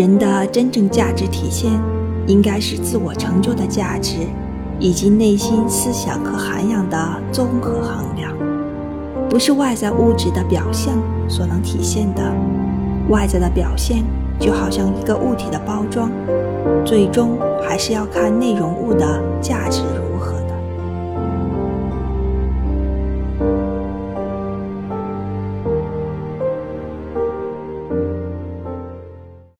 人的真正价值体现应该是自我成就的价值以及内心思想和涵养的综合衡量。不是外在物质的表象所能体现的外在的表现就好像一个物体的包装最终还是要看内容物的价值